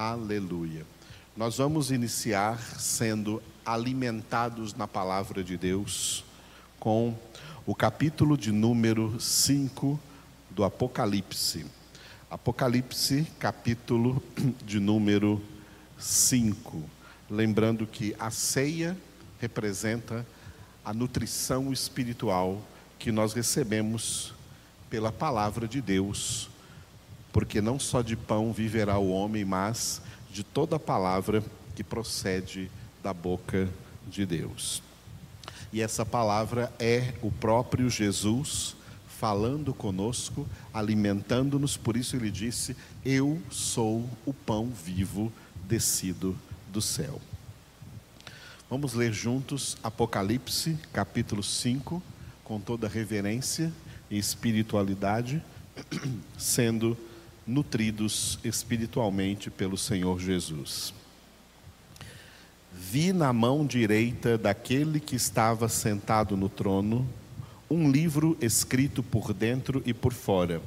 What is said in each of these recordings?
Aleluia. Nós vamos iniciar sendo alimentados na palavra de Deus com o capítulo de número 5 do Apocalipse. Apocalipse, capítulo de número 5. Lembrando que a ceia representa a nutrição espiritual que nós recebemos pela palavra de Deus, porque não só de pão viverá o homem, mas de toda palavra que procede da boca de Deus. E essa palavra é o próprio Jesus falando conosco, alimentando-nos, por isso ele disse: Eu sou o pão vivo descido do céu. Vamos ler juntos Apocalipse, capítulo 5, com toda reverência e espiritualidade, sendo nutridos espiritualmente pelo Senhor Jesus. Vi na mão direita daquele que estava sentado no trono um livro escrito por dentro e por fora,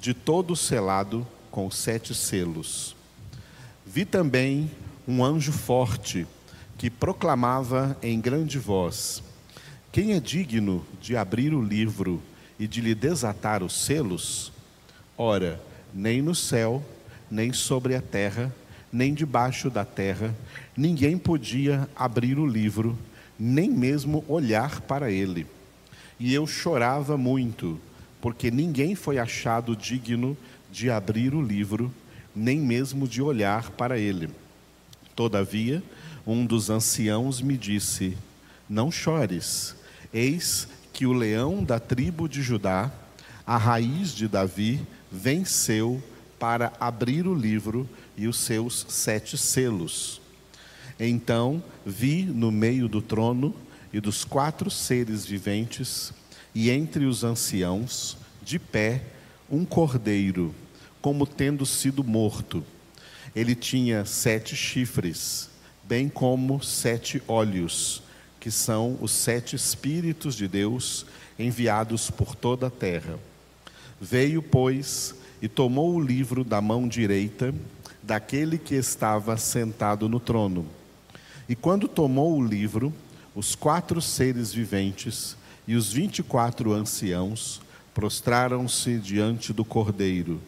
de todo selado com sete selos. Vi também um anjo forte que proclamava em grande voz: Quem é digno de abrir o livro e de lhe desatar os selos? Ora, nem no céu, nem sobre a terra, nem debaixo da terra, ninguém podia abrir o livro, nem mesmo olhar para ele. E eu chorava muito, porque ninguém foi achado digno de abrir o livro, nem mesmo de olhar para ele. Todavia, um dos anciãos me disse: Não chores, eis que o leão da tribo de Judá, a raiz de Davi, venceu para abrir o livro e os seus sete selos. Então vi no meio do trono e dos quatro seres viventes, e entre os anciãos, de pé, um cordeiro, como tendo sido morto. Ele tinha sete chifres, bem como sete olhos que são os sete Espíritos de Deus enviados por toda a terra. Veio, pois, e tomou o livro da mão direita daquele que estava sentado no trono. E quando tomou o livro, os quatro seres viventes e os vinte e quatro anciãos prostraram-se diante do cordeiro,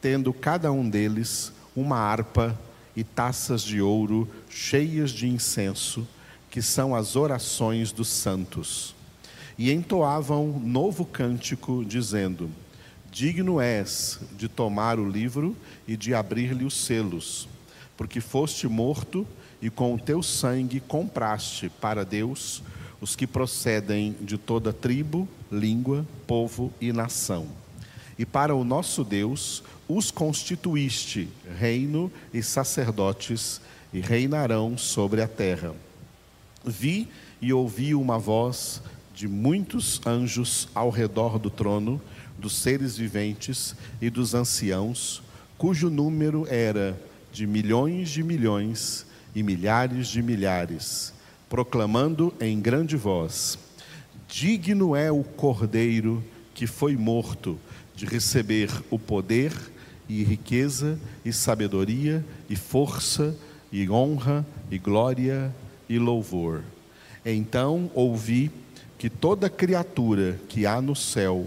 tendo cada um deles uma harpa e taças de ouro cheias de incenso que são as orações dos santos. E entoavam novo cântico, dizendo: Digno és de tomar o livro e de abrir-lhe os selos, porque foste morto e com o teu sangue compraste para Deus os que procedem de toda tribo, língua, povo e nação. E para o nosso Deus os constituíste reino e sacerdotes, e reinarão sobre a terra. Vi e ouvi uma voz de muitos anjos ao redor do trono, dos seres viventes e dos anciãos, cujo número era de milhões de milhões e milhares de milhares, proclamando em grande voz: Digno é o Cordeiro que foi morto de receber o poder e riqueza e sabedoria e força e honra e glória e louvor. Então ouvi que toda criatura que há no céu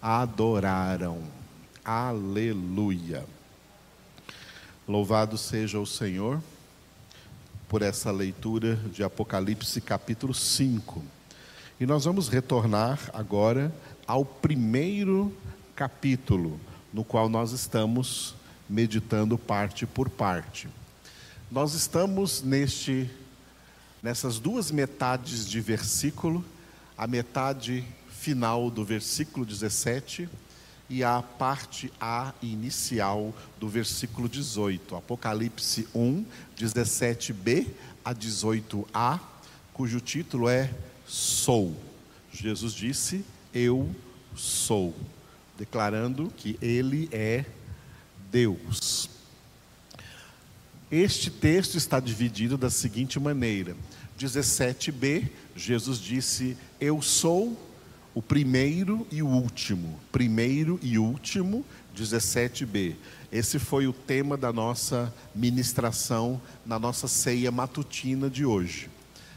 adoraram. Aleluia. Louvado seja o Senhor por essa leitura de Apocalipse capítulo 5. E nós vamos retornar agora ao primeiro capítulo, no qual nós estamos meditando parte por parte. Nós estamos neste nessas duas metades de versículo, a metade final do versículo 17 e a parte A inicial do versículo 18. Apocalipse 1, 17b a 18a, cujo título é Sou. Jesus disse: Eu sou, declarando que Ele é Deus. Este texto está dividido da seguinte maneira: 17b, Jesus disse: Eu sou o primeiro e o último. Primeiro e último, 17b. Esse foi o tema da nossa ministração na nossa ceia matutina de hoje.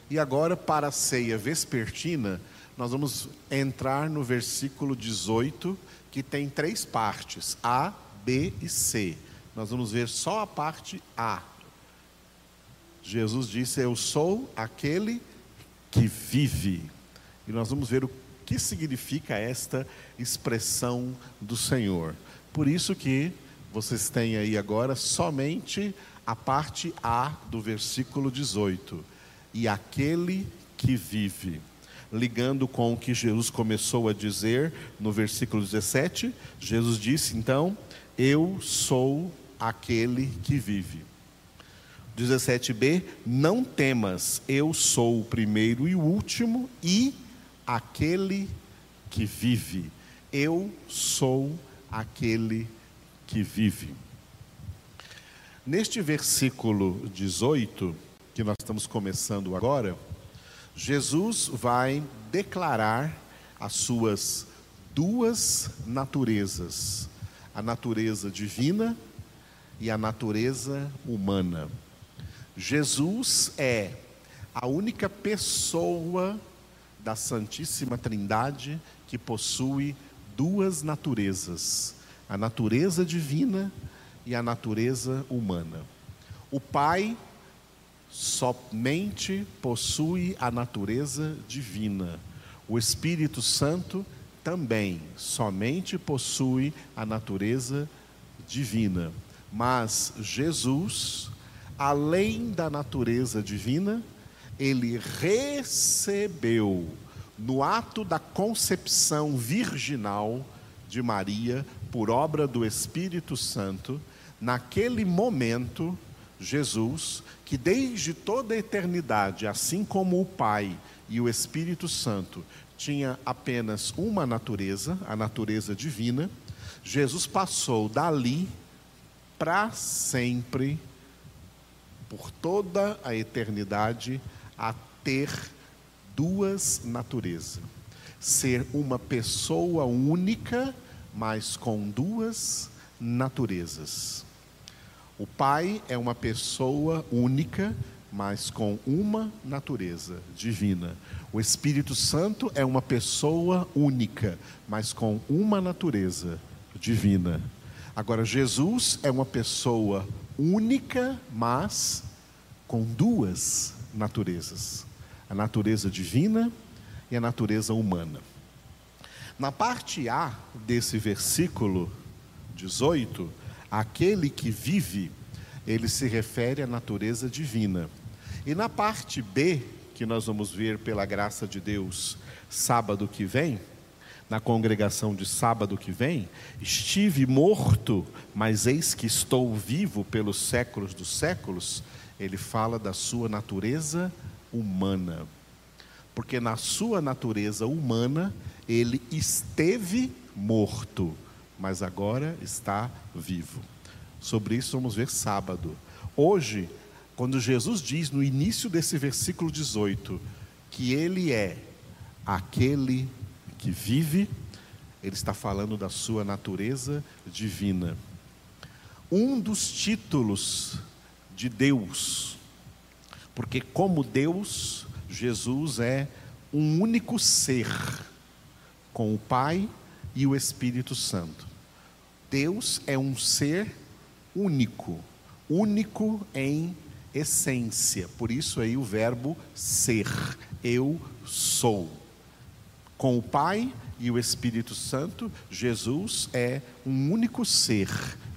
E agora, para a ceia vespertina, nós vamos entrar no versículo 18, que tem três partes: A, B e C. Nós vamos ver só a parte A. Jesus disse: Eu sou aquele que vive. E nós vamos ver o que significa esta expressão do Senhor. Por isso que vocês têm aí agora somente a parte A do versículo 18. E aquele que vive. Ligando com o que Jesus começou a dizer no versículo 17, Jesus disse então: Eu sou aquele que vive. 17b: Não temas, eu sou o primeiro e o último e aquele que vive. Eu sou aquele que vive. Neste versículo 18, que nós estamos começando agora, Jesus vai declarar as suas duas naturezas: a natureza divina e a natureza humana. Jesus é a única pessoa da Santíssima Trindade que possui duas naturezas: a natureza divina e a natureza humana. O Pai somente possui a natureza divina. O Espírito Santo também somente possui a natureza divina. Mas Jesus, além da natureza divina, ele recebeu no ato da concepção virginal de Maria, por obra do Espírito Santo, naquele momento, Jesus, que desde toda a eternidade, assim como o Pai e o Espírito Santo, tinha apenas uma natureza, a natureza divina, Jesus passou dali para sempre, por toda a eternidade, a ter duas naturezas. Ser uma pessoa única, mas com duas naturezas. O Pai é uma pessoa única, mas com uma natureza divina. O Espírito Santo é uma pessoa única, mas com uma natureza divina. Agora, Jesus é uma pessoa única, mas com duas naturezas: a natureza divina e a natureza humana. Na parte A desse versículo 18, aquele que vive, ele se refere à natureza divina. E na parte B, que nós vamos ver pela graça de Deus sábado que vem, na congregação de sábado que vem, estive morto, mas eis que estou vivo pelos séculos dos séculos, ele fala da sua natureza humana. Porque na sua natureza humana, ele esteve morto, mas agora está vivo. Sobre isso vamos ver sábado. Hoje, quando Jesus diz no início desse versículo 18 que ele é aquele que vive, ele está falando da sua natureza divina. Um dos títulos de Deus. Porque, como Deus, Jesus é um único ser, com o Pai e o Espírito Santo. Deus é um ser único, único em essência. Por isso aí o verbo ser, eu sou. Com o Pai e o Espírito Santo, Jesus é um único ser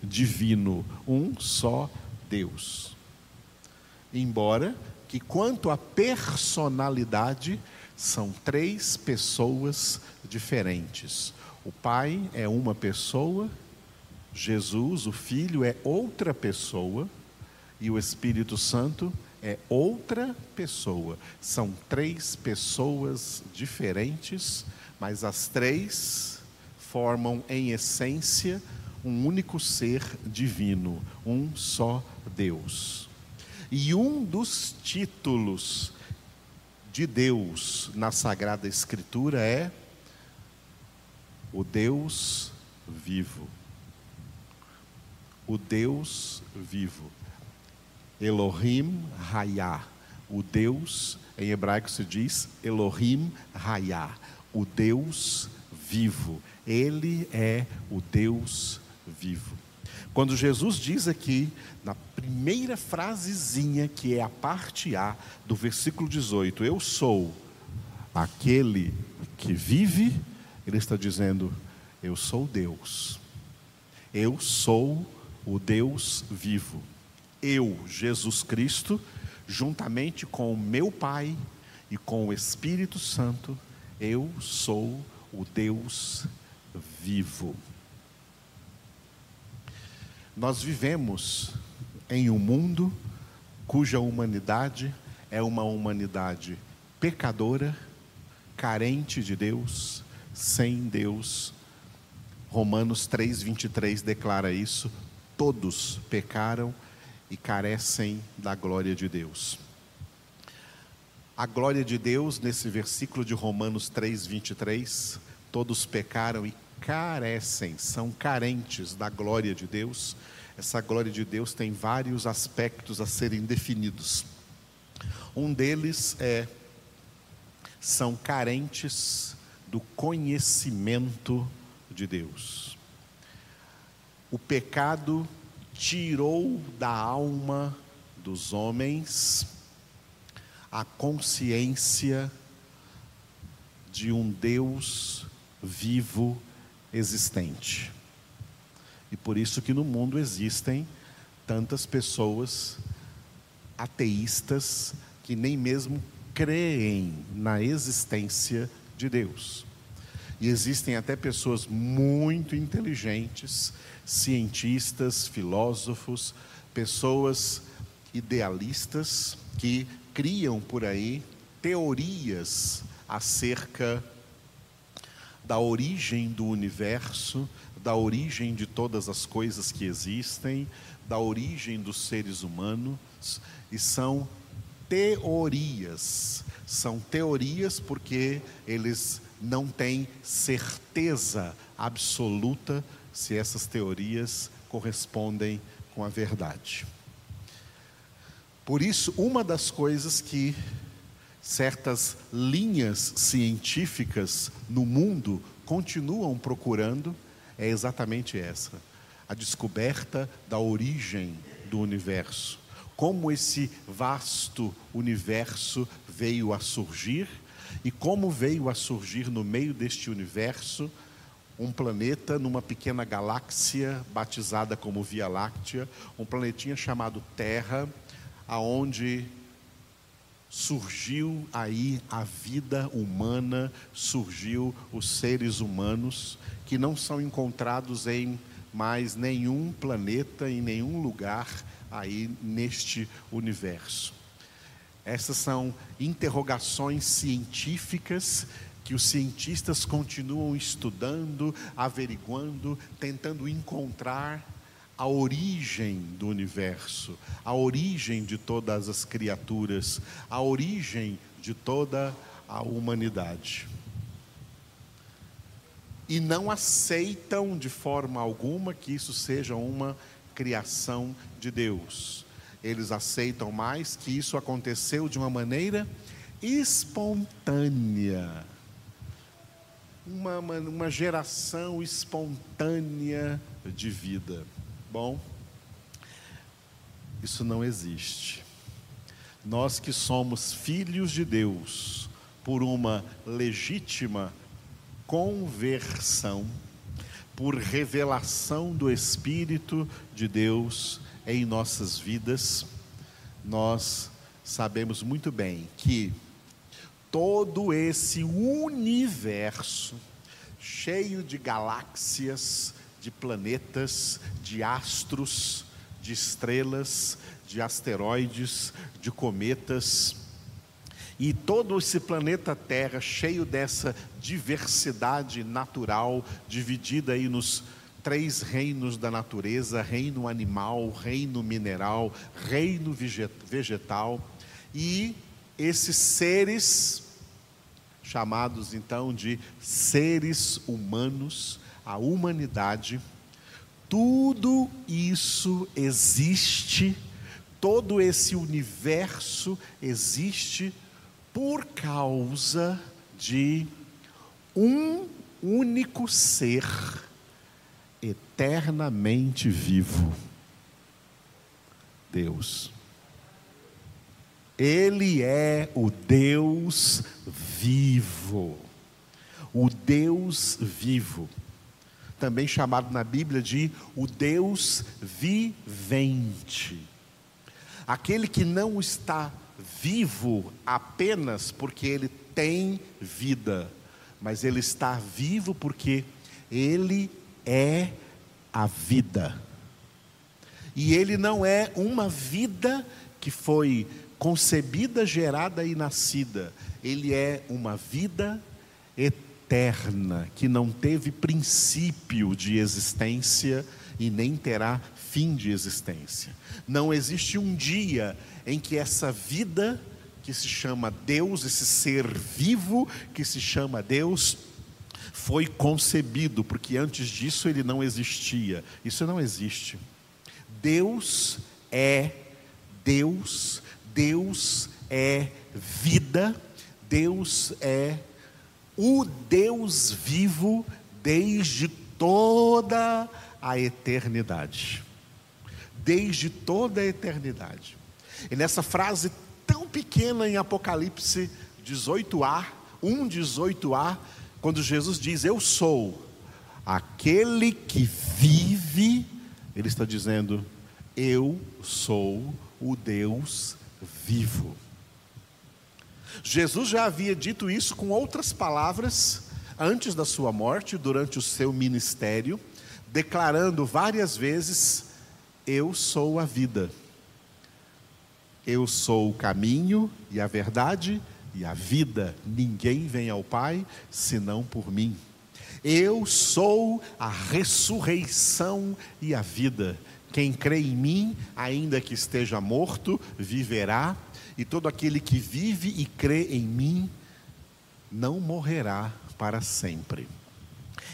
divino, um só Deus. Embora que, quanto à personalidade, são três pessoas diferentes. O Pai é uma pessoa, Jesus, o Filho, é outra pessoa, e o Espírito Santo é outra pessoa. São três pessoas diferentes, mas as três formam, em essência, um único ser divino, um só Deus. E um dos títulos de Deus na Sagrada Escritura é o Deus vivo. O Deus vivo. Elohim Hayah. O Deus, em hebraico se diz Elohim Hayah. O Deus vivo. Ele é o Deus vivo. Quando Jesus diz aqui, na primeira frasezinha, que é a parte A do versículo 18, eu sou aquele que vive, ele está dizendo, eu sou Deus. Eu sou o Deus vivo. Eu, Jesus Cristo, juntamente com o meu Pai e com o Espírito Santo, eu sou o Deus vivo. Nós vivemos em um mundo cuja humanidade é uma humanidade pecadora, carente de Deus, sem Deus. Romanos 3:23 declara isso: todos pecaram e carecem da glória de Deus. A glória de Deus, nesse versículo de Romanos 3:23, todos pecaram e carecem, são carentes da glória de Deus. Essa glória de Deus tem vários aspectos a serem definidos. Um deles é são carentes do conhecimento de Deus. O pecado tirou da alma dos homens a consciência de um Deus vivo existente. E por isso que no mundo existem tantas pessoas ateístas que nem mesmo creem na existência de Deus. E existem até pessoas muito inteligentes, cientistas, filósofos, pessoas idealistas que criam por aí teorias acerca da origem do universo, da origem de todas as coisas que existem, da origem dos seres humanos, e são teorias. São teorias porque eles não têm certeza absoluta se essas teorias correspondem com a verdade. Por isso, uma das coisas que certas linhas científicas no mundo continuam procurando é exatamente essa: a descoberta da origem do universo. Como esse vasto universo veio a surgir e como veio a surgir no meio deste universo um planeta numa pequena galáxia batizada como Via Láctea, um planetinha chamado Terra, aonde surgiu aí a vida humana, surgiu os seres humanos que não são encontrados em mais nenhum planeta, em nenhum lugar aí neste universo. Essas são interrogações científicas que os cientistas continuam estudando, averiguando, tentando encontrar a origem do universo, a origem de todas as criaturas, a origem de toda a humanidade. E não aceitam de forma alguma que isso seja uma criação de Deus. Eles aceitam mais que isso aconteceu de uma maneira espontânea. Uma, uma, geração espontânea de vida. Bom, isso não existe. Nós que somos filhos de Deus por uma legítima conversão, por revelação do Espírito de Deus em nossas vidas, nós sabemos muito bem que todo esse universo cheio de galáxias, de planetas, de astros, de estrelas, de asteroides, de cometas. E todo esse planeta Terra cheio dessa diversidade natural, dividida aí nos três reinos da natureza: reino animal, reino mineral, reino vegetal. E esses seres, chamados então de seres humanos, a humanidade, tudo isso existe, todo esse universo existe por causa de um único ser eternamente vivo Deus. Ele é o Deus vivo. O Deus vivo também chamado na Bíblia de o Deus vivente. Aquele que não está vivo apenas porque ele tem vida, mas ele está vivo porque ele é a vida. E ele não é uma vida que foi concebida, gerada e nascida. Ele é uma vida eterna eterna, que não teve princípio de existência e nem terá fim de existência. Não existe um dia em que essa vida, que se chama Deus, esse ser vivo que se chama Deus, foi concebido, porque antes disso ele não existia. Isso não existe. Deus é Deus, Deus é vida, Deus é o Deus vivo desde toda a eternidade. Desde toda a eternidade. E nessa frase tão pequena em Apocalipse 18a, 1:18a, quando Jesus diz: "Eu sou aquele que vive", ele está dizendo: "Eu sou o Deus vivo". Jesus já havia dito isso com outras palavras antes da sua morte, durante o seu ministério, declarando várias vezes: Eu sou a vida, eu sou o caminho e a verdade e a vida, ninguém vem ao Pai senão por mim. Eu sou a ressurreição e a vida. Quem crê em mim, ainda que esteja morto, viverá e todo aquele que vive e crê em mim não morrerá para sempre.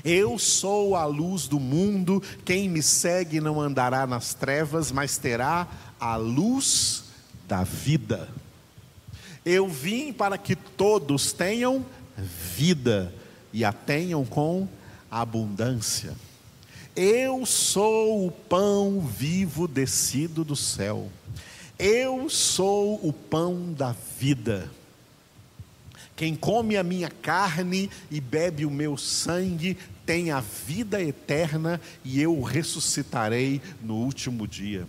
Eu sou a luz do mundo, quem me segue não andará nas trevas, mas terá a luz da vida. Eu vim para que todos tenham vida e a tenham com abundância. Eu sou o pão vivo descido do céu. Eu sou o pão da vida. Quem come a minha carne e bebe o meu sangue tem a vida eterna e eu o ressuscitarei no último dia.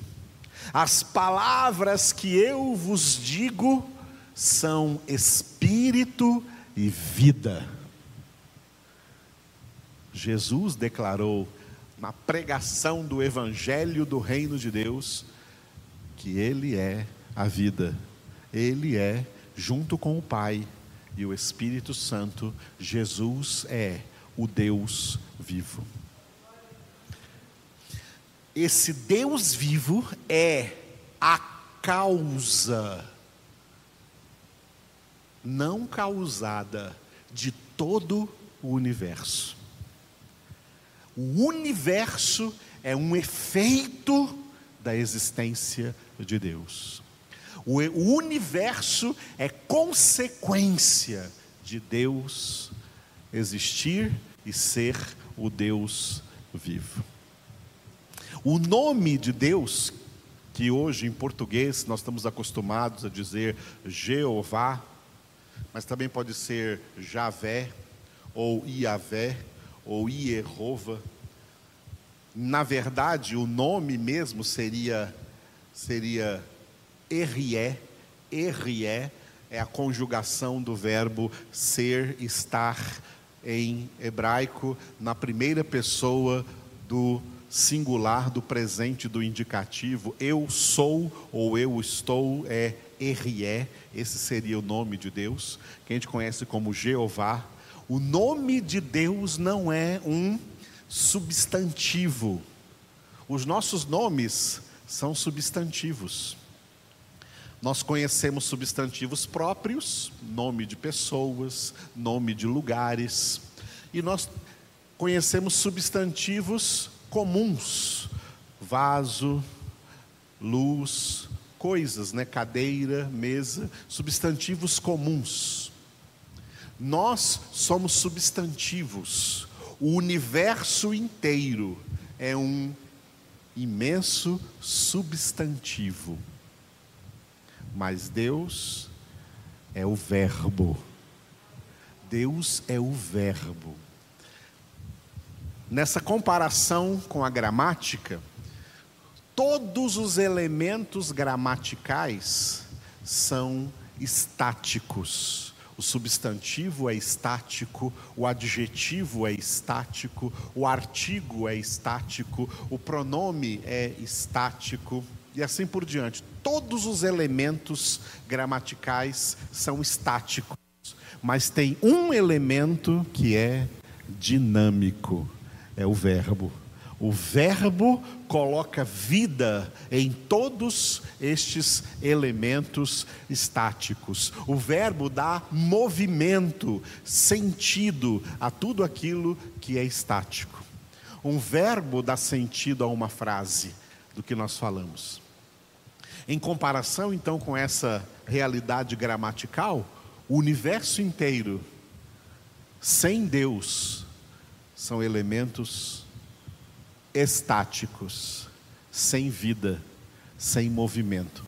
As palavras que eu vos digo são espírito e vida. Jesus declarou na pregação do evangelho do reino de Deus que Ele é a vida, Ele é, junto com o Pai e o Espírito Santo, Jesus é o Deus vivo. Esse Deus vivo é a causa, não causada, de todo o universo. O universo é um efeito da existência de Deus. O universo é consequência de Deus existir e ser o Deus vivo. O nome de Deus, que hoje em português nós estamos acostumados a dizer Jeová, mas também pode ser Javé, ou Iavé, ou Ierova. Na verdade, o nome mesmo seria seria errié. Errié é a conjugação do verbo ser, estar em hebraico na primeira pessoa do singular do presente do indicativo. Eu sou ou eu estou é RE, esse seria o nome de Deus, que a gente conhece como Jeová. O nome de Deus não é um substantivo. Os nossos nomes são substantivos. Nós conhecemos substantivos próprios, nome de pessoas, nome de lugares, e nós conhecemos substantivos comuns, vaso, luz, coisas, né? cadeira, mesa, substantivos comuns. Nós somos substantivos. O universo inteiro é um imenso substantivo. Mas Deus é o Verbo. Deus é o Verbo. Nessa comparação com a gramática, todos os elementos gramaticais são estáticos. O substantivo é estático, o adjetivo é estático, o artigo é estático, o pronome é estático e assim por diante. Todos os elementos gramaticais são estáticos, mas tem um elemento que é dinâmico, é o verbo. O Verbo coloca vida em todos estes elementos estáticos. O Verbo dá movimento, sentido a tudo aquilo que é estático. Um verbo dá sentido a uma frase do que nós falamos. Em comparação, então, com essa realidade gramatical, o universo inteiro, sem Deus, são elementos estáticos, sem vida, sem movimento.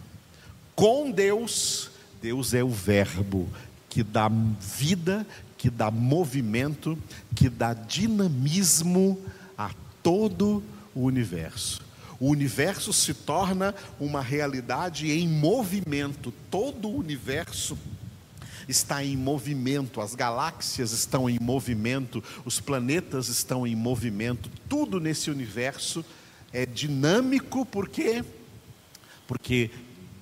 Com Deus, Deus é o Verbo que dá vida, que dá movimento, que dá dinamismo a todo o universo. O universo se torna uma realidade em movimento, todo o universo está em movimento, as galáxias estão em movimento, os planetas estão em movimento, tudo nesse universo é dinâmico, por quê? Porque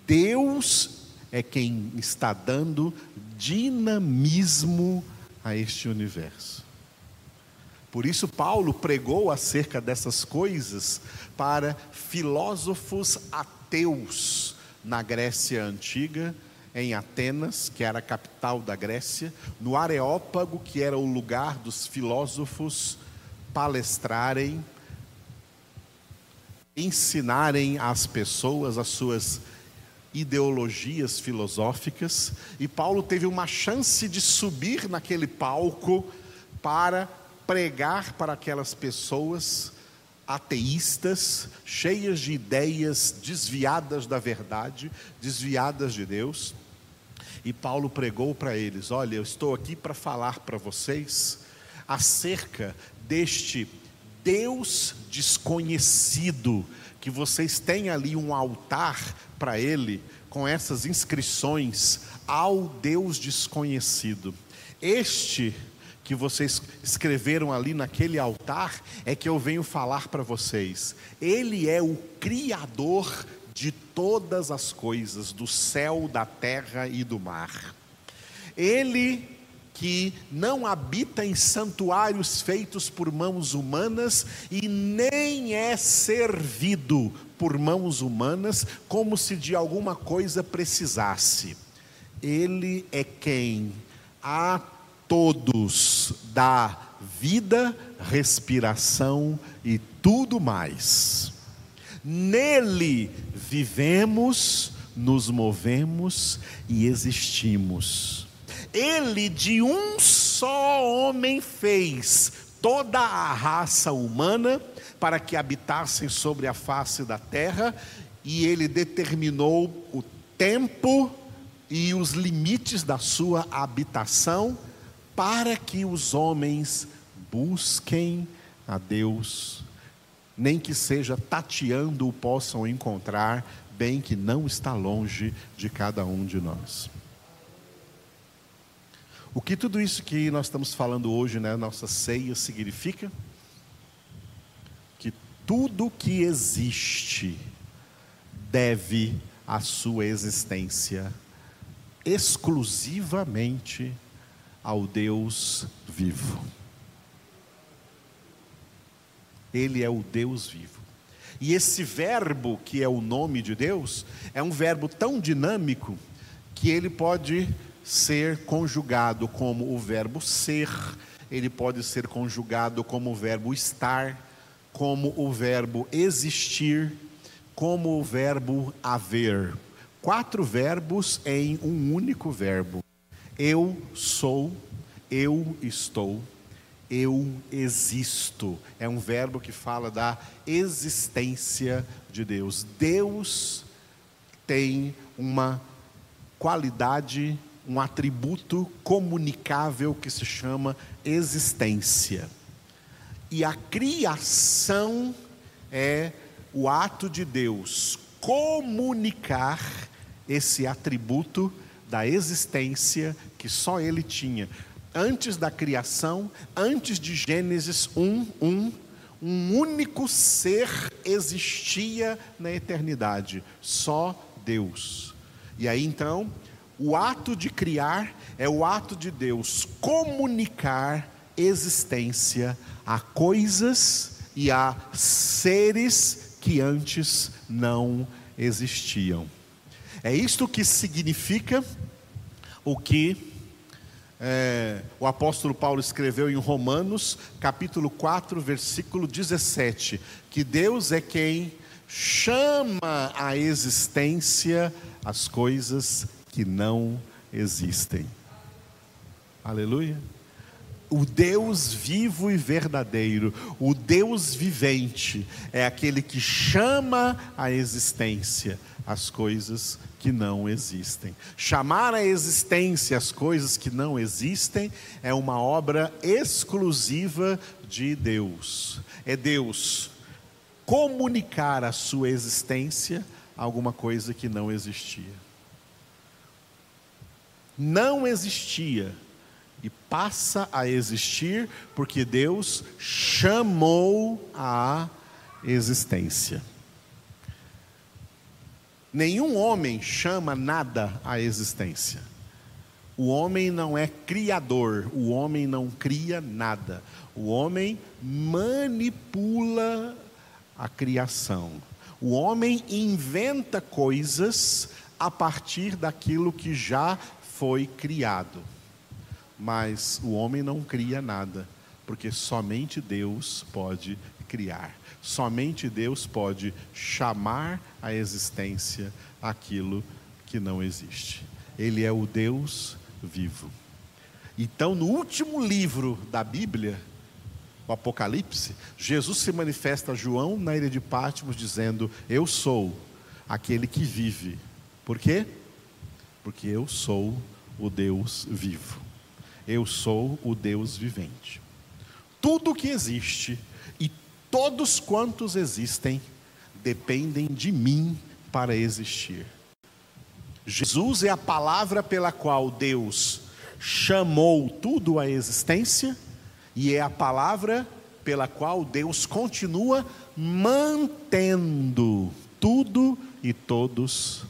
Deus é quem está dando dinamismo a este universo. Por isso, Paulo pregou acerca dessas coisas para filósofos ateus na Grécia Antiga em Atenas, que era a capital da Grécia, no Areópago, que era o lugar dos filósofos palestrarem, ensinarem às pessoas as suas ideologias filosóficas, e Paulo teve uma chance de subir naquele palco para pregar para aquelas pessoas ateístas, cheias de ideias desviadas da verdade, desviadas de Deus. E Paulo pregou para eles: Olha, eu estou aqui para falar para vocês acerca deste Deus desconhecido, que vocês têm ali um altar para ele, com essas inscrições ao Deus desconhecido. Este que vocês escreveram ali naquele altar é que eu venho falar para vocês. Ele é o Criador de todas as coisas, do céu, da terra e do mar. Ele que não habita em santuários feitos por mãos humanas e nem é servido por mãos humanas como se de alguma coisa precisasse. Ele é quem a todos dá vida, respiração e tudo mais. Nele vivemos, nos movemos e existimos. Ele de um só homem fez toda a raça humana para que habitassem sobre a face da terra, e ele determinou o tempo e os limites da sua habitação para que os homens busquem a Deus nem que seja tateando o possam encontrar, bem que não está longe de cada um de nós. O que tudo isso que nós estamos falando hoje, né, nossa ceia, significa? Que tudo que existe deve a sua existência exclusivamente ao Deus vivo. Ele é o Deus vivo. E esse verbo, que é o nome de Deus, é um verbo tão dinâmico que ele pode ser conjugado como o verbo ser, ele pode ser conjugado como o verbo estar, como o verbo existir, como o verbo haver. Quatro verbos em um único verbo. Eu sou, eu estou, eu existo. É um verbo que fala da existência de Deus. Deus tem uma qualidade um atributo comunicável que se chama existência. E a criação é o ato de Deus comunicar esse atributo da existência que só ele tinha. Antes da criação, antes de Gênesis 1, 1, um único ser existia na eternidade, só Deus. E aí então, o ato de criar é o ato de Deus comunicar existência a coisas e a seres que antes não existiam. É isto que significa o que é, o apóstolo Paulo escreveu em Romanos, capítulo 4, versículo 17: que Deus é quem chama à existência as coisas que não existem. Aleluia. O Deus vivo e verdadeiro, o Deus vivente, é aquele que chama à existência as coisas que não existem. Chamar à existência as coisas que não existem é uma obra exclusiva de Deus. É Deus comunicar a sua existência a alguma coisa que não existia não existia e passa a existir porque Deus chamou a existência. Nenhum homem chama nada à existência. O homem não é criador, o homem não cria nada. O homem manipula a criação. O homem inventa coisas a partir daquilo que já foi criado. Mas o homem não cria nada, porque somente Deus pode criar. Somente Deus pode chamar à existência aquilo que não existe. Ele é o Deus vivo. Então, no último livro da Bíblia, o Apocalipse, Jesus se manifesta a João na ilha de Patmos dizendo: Eu sou aquele que vive. Por quê? porque eu sou o Deus vivo. Eu sou o Deus vivente. Tudo que existe todos quantos existem dependem de mim para existir. Jesus é a palavra pela qual Deus chamou tudo à existência e é a palavra pela qual Deus continua mantendo tudo e todos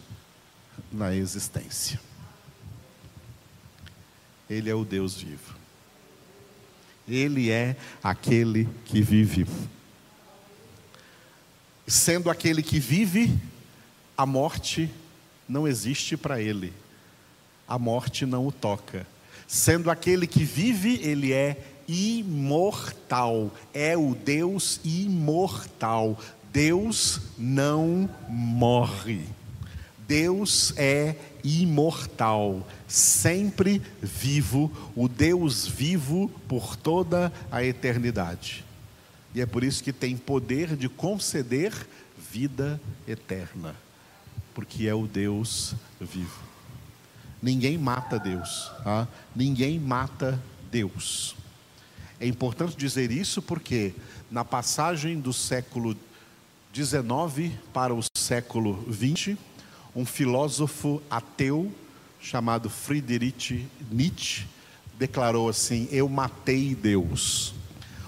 na existência. Ele é o Deus vivo. Ele é aquele que vive. Sendo aquele que vive, a morte não existe para ele. A morte não o toca. Sendo aquele que vive, ele é imortal. É o Deus imortal. Deus não morre. Deus é imortal, sempre vivo, o Deus vivo por toda a eternidade. E é por isso que tem poder de conceder vida eterna, porque é o Deus vivo. Ninguém mata Deus, tá? ninguém mata Deus. É importante dizer isso porque na passagem do século 19 para o século 20, um filósofo ateu chamado Friedrich Nietzsche declarou assim: Eu matei Deus.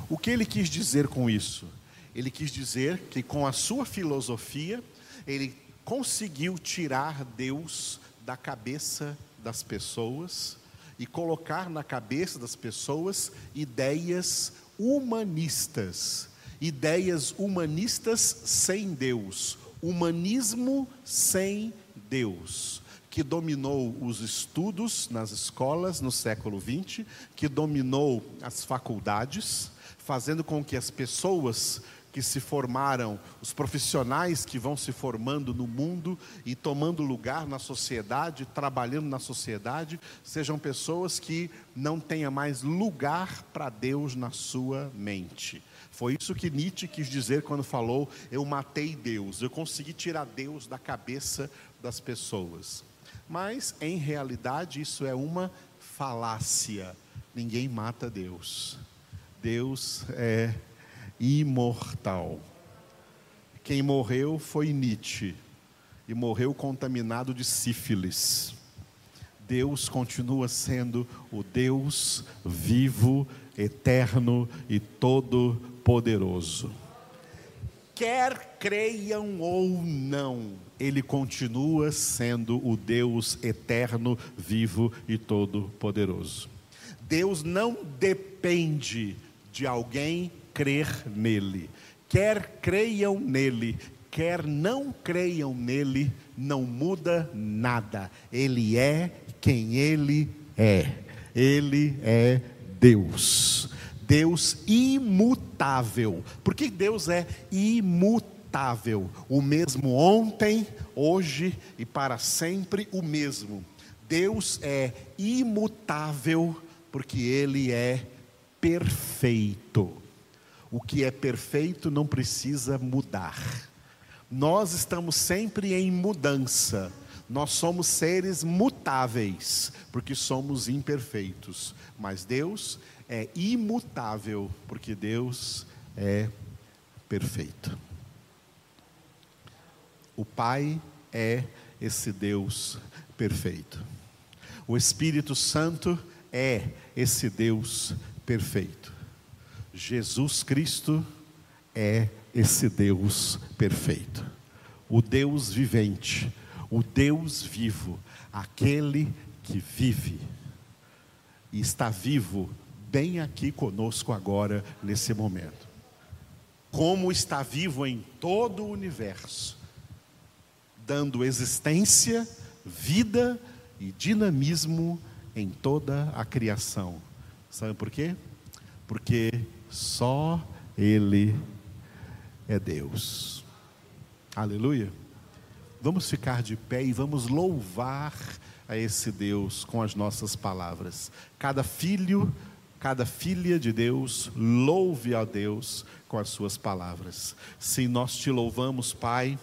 O que ele quis dizer com isso? Ele quis dizer que com a sua filosofia, ele conseguiu tirar Deus da cabeça das pessoas e colocar na cabeça das pessoas ideias humanistas, ideias humanistas sem Deus, humanismo sem Deus, que dominou os estudos nas escolas no século XX, que dominou as faculdades, fazendo com que as pessoas que se formaram, os profissionais que vão se formando no mundo e tomando lugar na sociedade, trabalhando na sociedade, sejam pessoas que não tenham mais lugar para Deus na sua mente. Foi isso que Nietzsche quis dizer quando falou: Eu matei Deus, eu consegui tirar Deus da cabeça das pessoas. Mas, em realidade, isso é uma falácia. Ninguém mata Deus. Deus é imortal. Quem morreu foi Nietzsche e morreu contaminado de sífilis. Deus continua sendo o Deus vivo, eterno e todo-poderoso. Quer creiam ou não, Ele continua sendo o Deus eterno, vivo e todo-poderoso. Deus não depende de alguém crer nele. Quer creiam nele, quer não creiam nele, não muda nada. Ele é quem ele é. Ele é Deus. Deus imutável. Por que Deus é imutável? O mesmo ontem, hoje e para sempre o mesmo. Deus é imutável porque ele é perfeito. O que é perfeito não precisa mudar. Nós estamos sempre em mudança. Nós somos seres mutáveis, porque somos imperfeitos. Mas Deus é imutável, porque Deus é perfeito. O Pai é esse Deus perfeito. O Espírito Santo é esse Deus perfeito. Jesus Cristo é esse Deus perfeito. O Deus vivente, o Deus vivo, aquele que vive e está vivo bem aqui conosco agora, nesse momento. Como está vivo em todo o universo, dando existência, vida e dinamismo em toda a criação. Sabe por quê? Porque só Ele é Deus. Aleluia. Vamos ficar de pé e vamos louvar a esse Deus com as nossas palavras. Cada filho, cada filha de Deus, louve a Deus com as suas palavras. Sim, nós te louvamos, Pai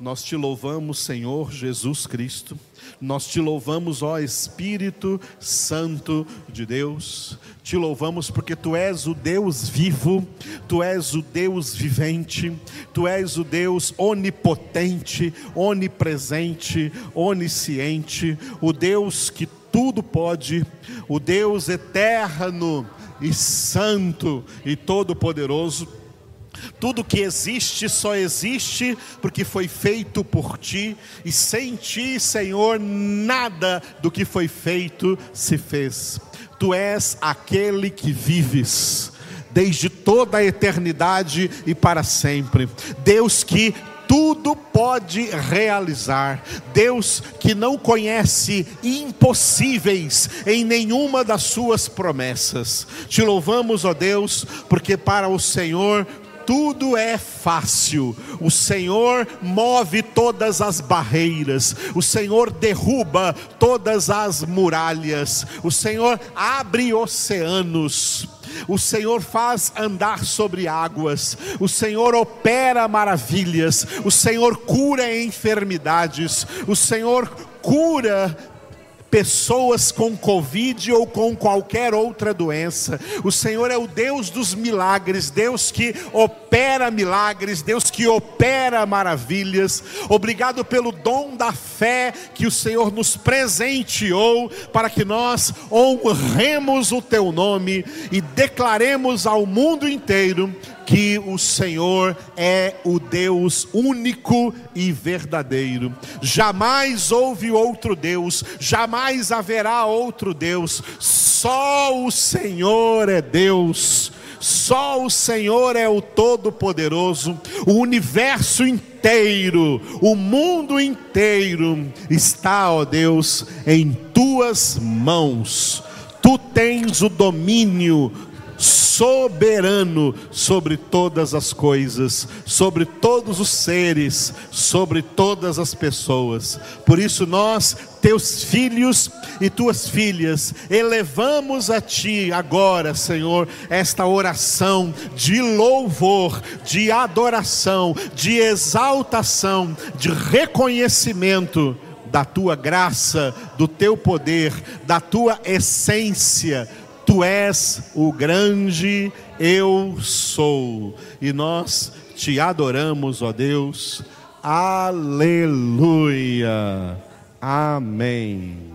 nós te louvamos, Senhor Jesus Cristo. Nós te louvamos, ó Espírito Santo de Deus. Te louvamos porque tu és o Deus vivo, tu és o Deus vivente, tu és o Deus onipotente, onipresente, onisciente, o Deus que tudo pode, o Deus eterno e santo e todo-poderoso tudo que existe só existe porque foi feito por ti, e sem ti, Senhor, nada do que foi feito se fez. Tu és aquele que vives desde toda a eternidade e para sempre. Deus que tudo pode realizar. Deus que não conhece impossíveis em nenhuma das suas promessas. Te louvamos, ó Deus, porque para o Senhor tudo é fácil. O Senhor move todas as barreiras, o Senhor derruba todas as muralhas, o Senhor abre oceanos. O Senhor faz andar sobre águas, o Senhor opera maravilhas, o Senhor cura enfermidades, o Senhor cura pessoas com Covid ou com qualquer outra doença. O Senhor é o Deus dos milagres, Deus que opera milagres, Deus que opera maravilhas. Obrigado pelo dom da fé que o Senhor nos presenteou para que nós honremos o teu nome e declaremos ao mundo inteiro que o Senhor é o Deus único e verdadeiro. Jamais houve outro Deus, jamais haverá outro Deus. Só o Senhor é Deus. Só o Senhor é o Todo-Poderoso, o universo inteiro, o mundo inteiro está, ó Deus, em tuas mãos. Tu tens o domínio soberano sobre todas as coisas, sobre todos os seres, sobre todas as pessoas. Por isso nós, teus filhos e tuas filhas, elevamos a ti agora, Senhor, esta oração de louvor, de adoração, de exaltação, de reconhecimento da tua graça, do teu poder, da tua essência Tu és o grande eu sou, e nós te adoramos, ó Deus. Aleluia. Amém.